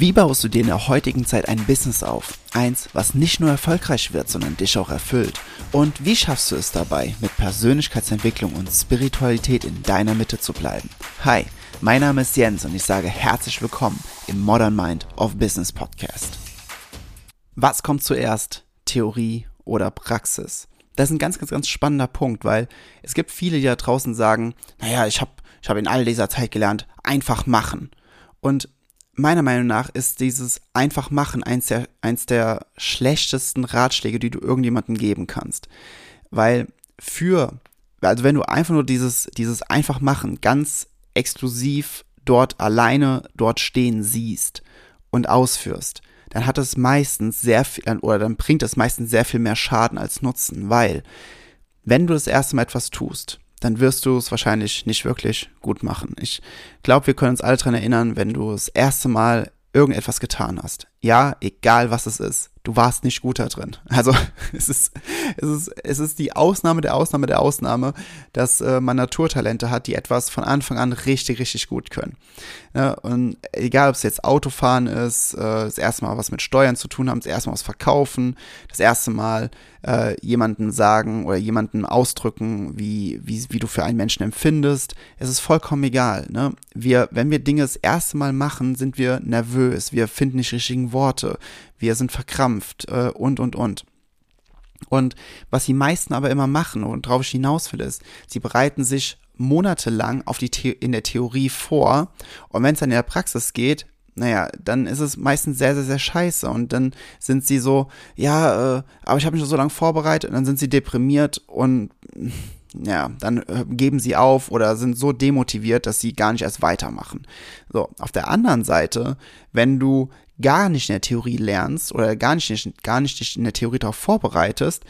Wie baust du dir in der heutigen Zeit ein Business auf? Eins, was nicht nur erfolgreich wird, sondern dich auch erfüllt. Und wie schaffst du es dabei, mit Persönlichkeitsentwicklung und Spiritualität in deiner Mitte zu bleiben? Hi, mein Name ist Jens und ich sage herzlich willkommen im Modern Mind of Business Podcast. Was kommt zuerst? Theorie oder Praxis? Das ist ein ganz, ganz, ganz spannender Punkt, weil es gibt viele, die da draußen sagen, naja, ich habe ich hab in all dieser Zeit gelernt, einfach machen. Und meiner Meinung nach ist dieses einfach machen eins der, eins der schlechtesten Ratschläge, die du irgendjemandem geben kannst. Weil für, also wenn du einfach nur dieses, dieses einfach machen ganz exklusiv dort alleine dort stehen siehst und ausführst, dann hat es meistens sehr viel, oder dann bringt es meistens sehr viel mehr Schaden als Nutzen, weil wenn du das erste Mal etwas tust, dann wirst du es wahrscheinlich nicht wirklich gut machen. Ich glaube, wir können uns alle daran erinnern, wenn du das erste Mal irgendetwas getan hast. Ja, egal was es ist du warst nicht gut da drin. Also es ist, es ist, es ist die Ausnahme der Ausnahme der Ausnahme, dass äh, man Naturtalente hat, die etwas von Anfang an richtig, richtig gut können. Ja, und egal, ob es jetzt Autofahren ist, äh, das erste Mal was mit Steuern zu tun haben, das erste Mal was verkaufen, das erste Mal äh, jemanden sagen oder jemanden ausdrücken, wie, wie, wie du für einen Menschen empfindest. Es ist vollkommen egal. Ne? Wir, wenn wir Dinge das erste Mal machen, sind wir nervös, wir finden nicht richtigen Worte, wir sind verkrampft äh, und, und, und. Und was die meisten aber immer machen und drauf ich hinaus will, ist, sie bereiten sich monatelang auf die The in der Theorie vor und wenn es dann in der Praxis geht, naja, dann ist es meistens sehr, sehr, sehr scheiße. Und dann sind sie so, ja, äh, aber ich habe mich so lange vorbereitet und dann sind sie deprimiert und ja, dann äh, geben sie auf oder sind so demotiviert, dass sie gar nicht erst weitermachen. So, auf der anderen Seite, wenn du gar nicht in der Theorie lernst oder gar nicht, gar nicht dich in der Theorie darauf vorbereitest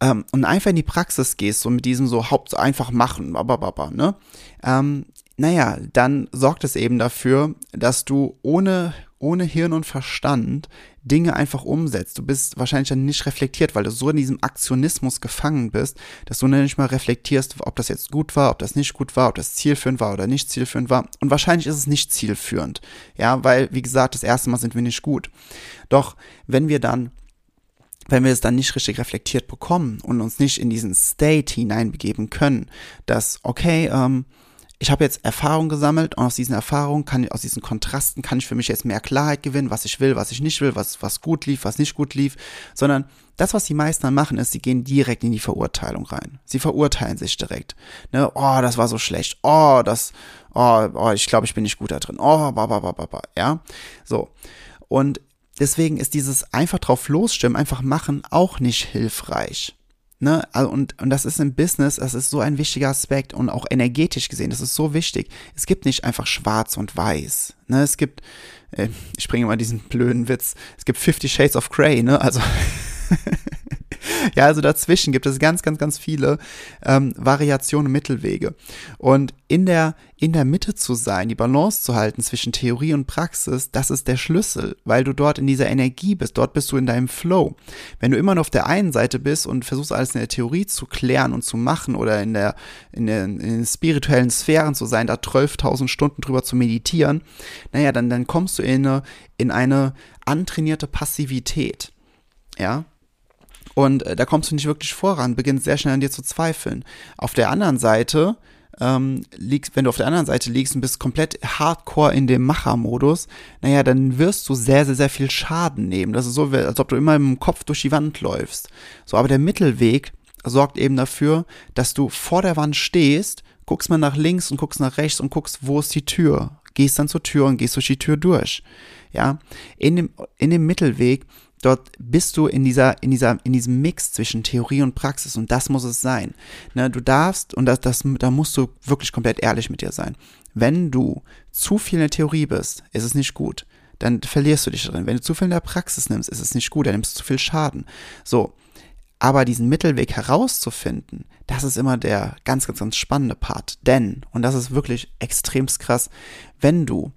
ähm, und einfach in die Praxis gehst, so mit diesem so Haupt einfach machen, babababa, ne? Ähm, naja, dann sorgt es eben dafür, dass du ohne, ohne Hirn und Verstand Dinge einfach umsetzt. Du bist wahrscheinlich dann nicht reflektiert, weil du so in diesem Aktionismus gefangen bist, dass du nicht mal reflektierst, ob das jetzt gut war, ob das nicht gut war, ob das zielführend war oder nicht zielführend war. Und wahrscheinlich ist es nicht zielführend. Ja, weil, wie gesagt, das erste Mal sind wir nicht gut. Doch wenn wir dann wenn wir es dann nicht richtig reflektiert bekommen und uns nicht in diesen State hineinbegeben können, dass, okay, ähm, ich habe jetzt Erfahrung gesammelt und aus diesen Erfahrungen kann aus diesen Kontrasten kann ich für mich jetzt mehr Klarheit gewinnen, was ich will, was ich nicht will, was, was gut lief, was nicht gut lief, sondern das, was die meisten dann machen, ist, sie gehen direkt in die Verurteilung rein. Sie verurteilen sich direkt. Ne? Oh, das war so schlecht. Oh, das, oh, oh ich glaube, ich bin nicht gut da drin. Oh, ba, ba, ba, ba, ba, ja. So. Und deswegen ist dieses einfach drauf losstimmen, einfach machen auch nicht hilfreich. Ne, und, und das ist im Business, das ist so ein wichtiger Aspekt und auch energetisch gesehen, das ist so wichtig. Es gibt nicht einfach schwarz und weiß. Ne, es gibt, äh, ich bringe mal diesen blöden Witz, es gibt 50 Shades of Grey, ne, also ja, also dazwischen gibt es ganz, ganz, ganz viele ähm, Variationen, Mittelwege. Und in der, in der Mitte zu sein, die Balance zu halten zwischen Theorie und Praxis, das ist der Schlüssel, weil du dort in dieser Energie bist, dort bist du in deinem Flow. Wenn du immer nur auf der einen Seite bist und versuchst alles in der Theorie zu klären und zu machen oder in der, in, der, in den spirituellen Sphären zu sein, da 12.000 Stunden drüber zu meditieren, naja, dann, dann kommst du in eine, in eine antrainierte Passivität. Ja, und äh, da kommst du nicht wirklich voran, beginnst sehr schnell an dir zu zweifeln. Auf der anderen Seite, ähm, liegst, wenn du auf der anderen Seite liegst und bist komplett hardcore in dem Machermodus, naja, dann wirst du sehr, sehr, sehr viel Schaden nehmen. Das ist so, als ob du immer im Kopf durch die Wand läufst. So, aber der Mittelweg sorgt eben dafür, dass du vor der Wand stehst, guckst mal nach links und guckst nach rechts und guckst, wo ist die Tür. Gehst dann zur Tür und gehst durch die Tür durch. Ja, in dem, in dem Mittelweg dort bist du in dieser, in dieser, in diesem Mix zwischen Theorie und Praxis und das muss es sein. Ne, du darfst, und das, das, da musst du wirklich komplett ehrlich mit dir sein. Wenn du zu viel in der Theorie bist, ist es nicht gut. Dann verlierst du dich darin. Wenn du zu viel in der Praxis nimmst, ist es nicht gut, dann nimmst du zu viel Schaden. So. Aber diesen Mittelweg herauszufinden, das ist immer der ganz, ganz, ganz spannende Part. Denn, und das ist wirklich extremst krass, wenn du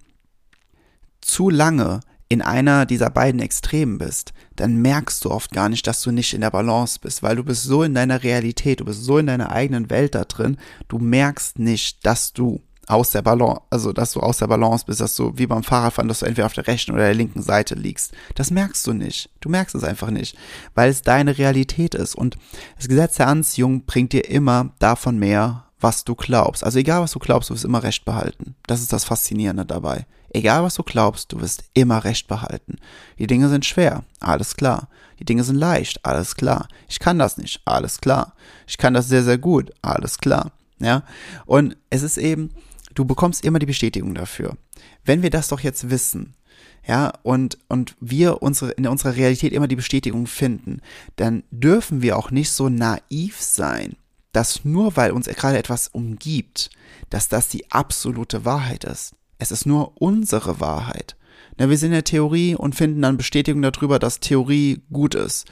zu lange in einer dieser beiden Extremen bist, dann merkst du oft gar nicht, dass du nicht in der Balance bist, weil du bist so in deiner Realität, du bist so in deiner eigenen Welt da drin, du merkst nicht, dass du aus der Balance, also dass du aus der Balance bist, dass du wie beim Fahrradfahren, dass du entweder auf der rechten oder der linken Seite liegst. Das merkst du nicht. Du merkst es einfach nicht, weil es deine Realität ist. Und das Gesetz der Anziehung bringt dir immer davon mehr, was du glaubst. Also egal, was du glaubst, du wirst immer Recht behalten. Das ist das Faszinierende dabei. Egal, was du glaubst, du wirst immer Recht behalten. Die Dinge sind schwer, alles klar. Die Dinge sind leicht, alles klar. Ich kann das nicht, alles klar. Ich kann das sehr, sehr gut, alles klar. Ja, und es ist eben, du bekommst immer die Bestätigung dafür. Wenn wir das doch jetzt wissen, ja, und, und wir unsere, in unserer Realität immer die Bestätigung finden, dann dürfen wir auch nicht so naiv sein, dass nur weil uns gerade etwas umgibt, dass das die absolute Wahrheit ist. Es ist nur unsere Wahrheit. Na, wir sind in der Theorie und finden dann Bestätigung darüber, dass Theorie gut ist.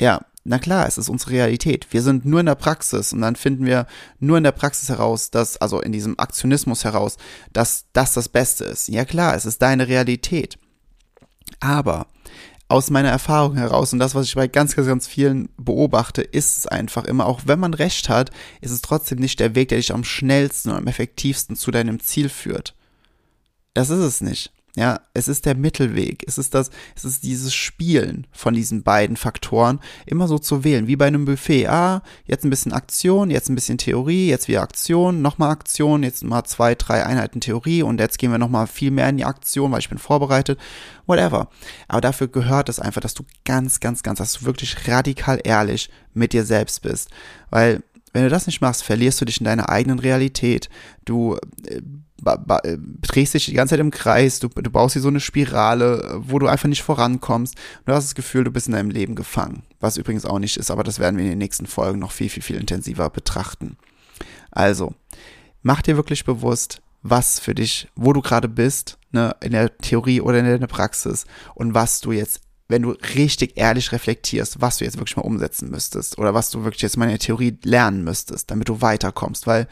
Ja, na klar, es ist unsere Realität. Wir sind nur in der Praxis und dann finden wir nur in der Praxis heraus, dass, also in diesem Aktionismus heraus, dass das das Beste ist. Ja klar, es ist deine Realität. Aber aus meiner Erfahrung heraus und das, was ich bei ganz, ganz, ganz vielen beobachte, ist es einfach immer, auch wenn man recht hat, ist es trotzdem nicht der Weg, der dich am schnellsten und am effektivsten zu deinem Ziel führt. Das ist es nicht. Ja, es ist der Mittelweg. Es ist das, es ist dieses Spielen von diesen beiden Faktoren immer so zu wählen, wie bei einem Buffet. Ah, jetzt ein bisschen Aktion, jetzt ein bisschen Theorie, jetzt wieder Aktion, nochmal Aktion, jetzt mal zwei, drei Einheiten Theorie und jetzt gehen wir nochmal viel mehr in die Aktion, weil ich bin vorbereitet. Whatever. Aber dafür gehört es einfach, dass du ganz, ganz, ganz, dass du wirklich radikal ehrlich mit dir selbst bist. Weil wenn du das nicht machst, verlierst du dich in deiner eigenen Realität. Du äh, drehst dich die ganze Zeit im Kreis, du, du baust hier so eine Spirale, wo du einfach nicht vorankommst. Du hast das Gefühl, du bist in deinem Leben gefangen. Was übrigens auch nicht ist, aber das werden wir in den nächsten Folgen noch viel, viel, viel intensiver betrachten. Also, mach dir wirklich bewusst, was für dich, wo du gerade bist, ne, in der Theorie oder in der Praxis und was du jetzt wenn du richtig ehrlich reflektierst, was du jetzt wirklich mal umsetzen müsstest oder was du wirklich jetzt mal in der Theorie lernen müsstest, damit du weiterkommst, weil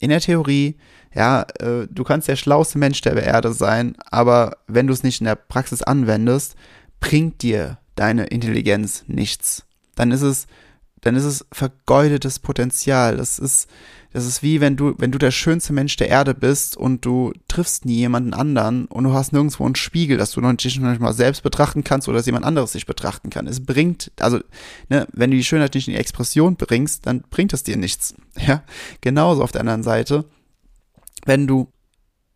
in der Theorie, ja, äh, du kannst der schlauste Mensch der Erde sein, aber wenn du es nicht in der Praxis anwendest, bringt dir deine Intelligenz nichts. Dann ist es, dann ist es vergeudetes Potenzial. Das ist, das ist wie wenn du, wenn du der schönste Mensch der Erde bist und du triffst nie jemanden anderen und du hast nirgendwo einen Spiegel, dass du dich noch nicht mal selbst betrachten kannst oder dass jemand anderes dich betrachten kann. Es bringt, also, ne, wenn du die Schönheit nicht in die Expression bringst, dann bringt es dir nichts. Ja, genauso auf der anderen Seite, wenn du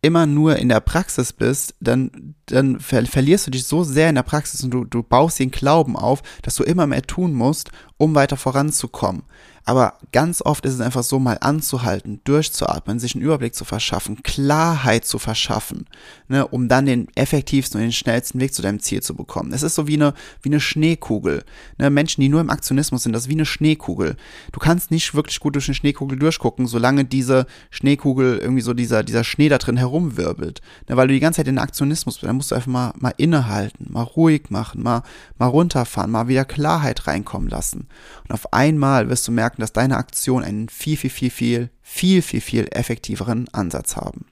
immer nur in der Praxis bist, dann, dann ver verlierst du dich so sehr in der Praxis und du, du baust den Glauben auf, dass du immer mehr tun musst, um weiter voranzukommen. Aber ganz oft ist es einfach so, mal anzuhalten, durchzuatmen, sich einen Überblick zu verschaffen, Klarheit zu verschaffen, ne, um dann den effektivsten und den schnellsten Weg zu deinem Ziel zu bekommen. Es ist so wie eine, wie eine Schneekugel. Ne, Menschen, die nur im Aktionismus sind, das ist wie eine Schneekugel. Du kannst nicht wirklich gut durch eine Schneekugel durchgucken, solange diese Schneekugel irgendwie so dieser, dieser Schnee da drin herumwirbelt. Ne, weil du die ganze Zeit in Aktionismus bist, dann musst du einfach mal, mal innehalten, mal ruhig machen, mal, mal runterfahren, mal wieder Klarheit reinkommen lassen. Und auf einmal wirst du merken, merken, dass deine Aktionen einen viel, viel, viel, viel, viel, viel, viel effektiveren Ansatz haben.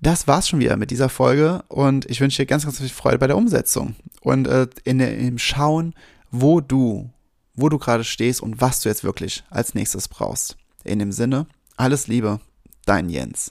Das war's schon wieder mit dieser Folge und ich wünsche dir ganz, ganz viel Freude bei der Umsetzung und äh, in, in dem Schauen, wo du, wo du gerade stehst und was du jetzt wirklich als nächstes brauchst. In dem Sinne, alles Liebe, dein Jens.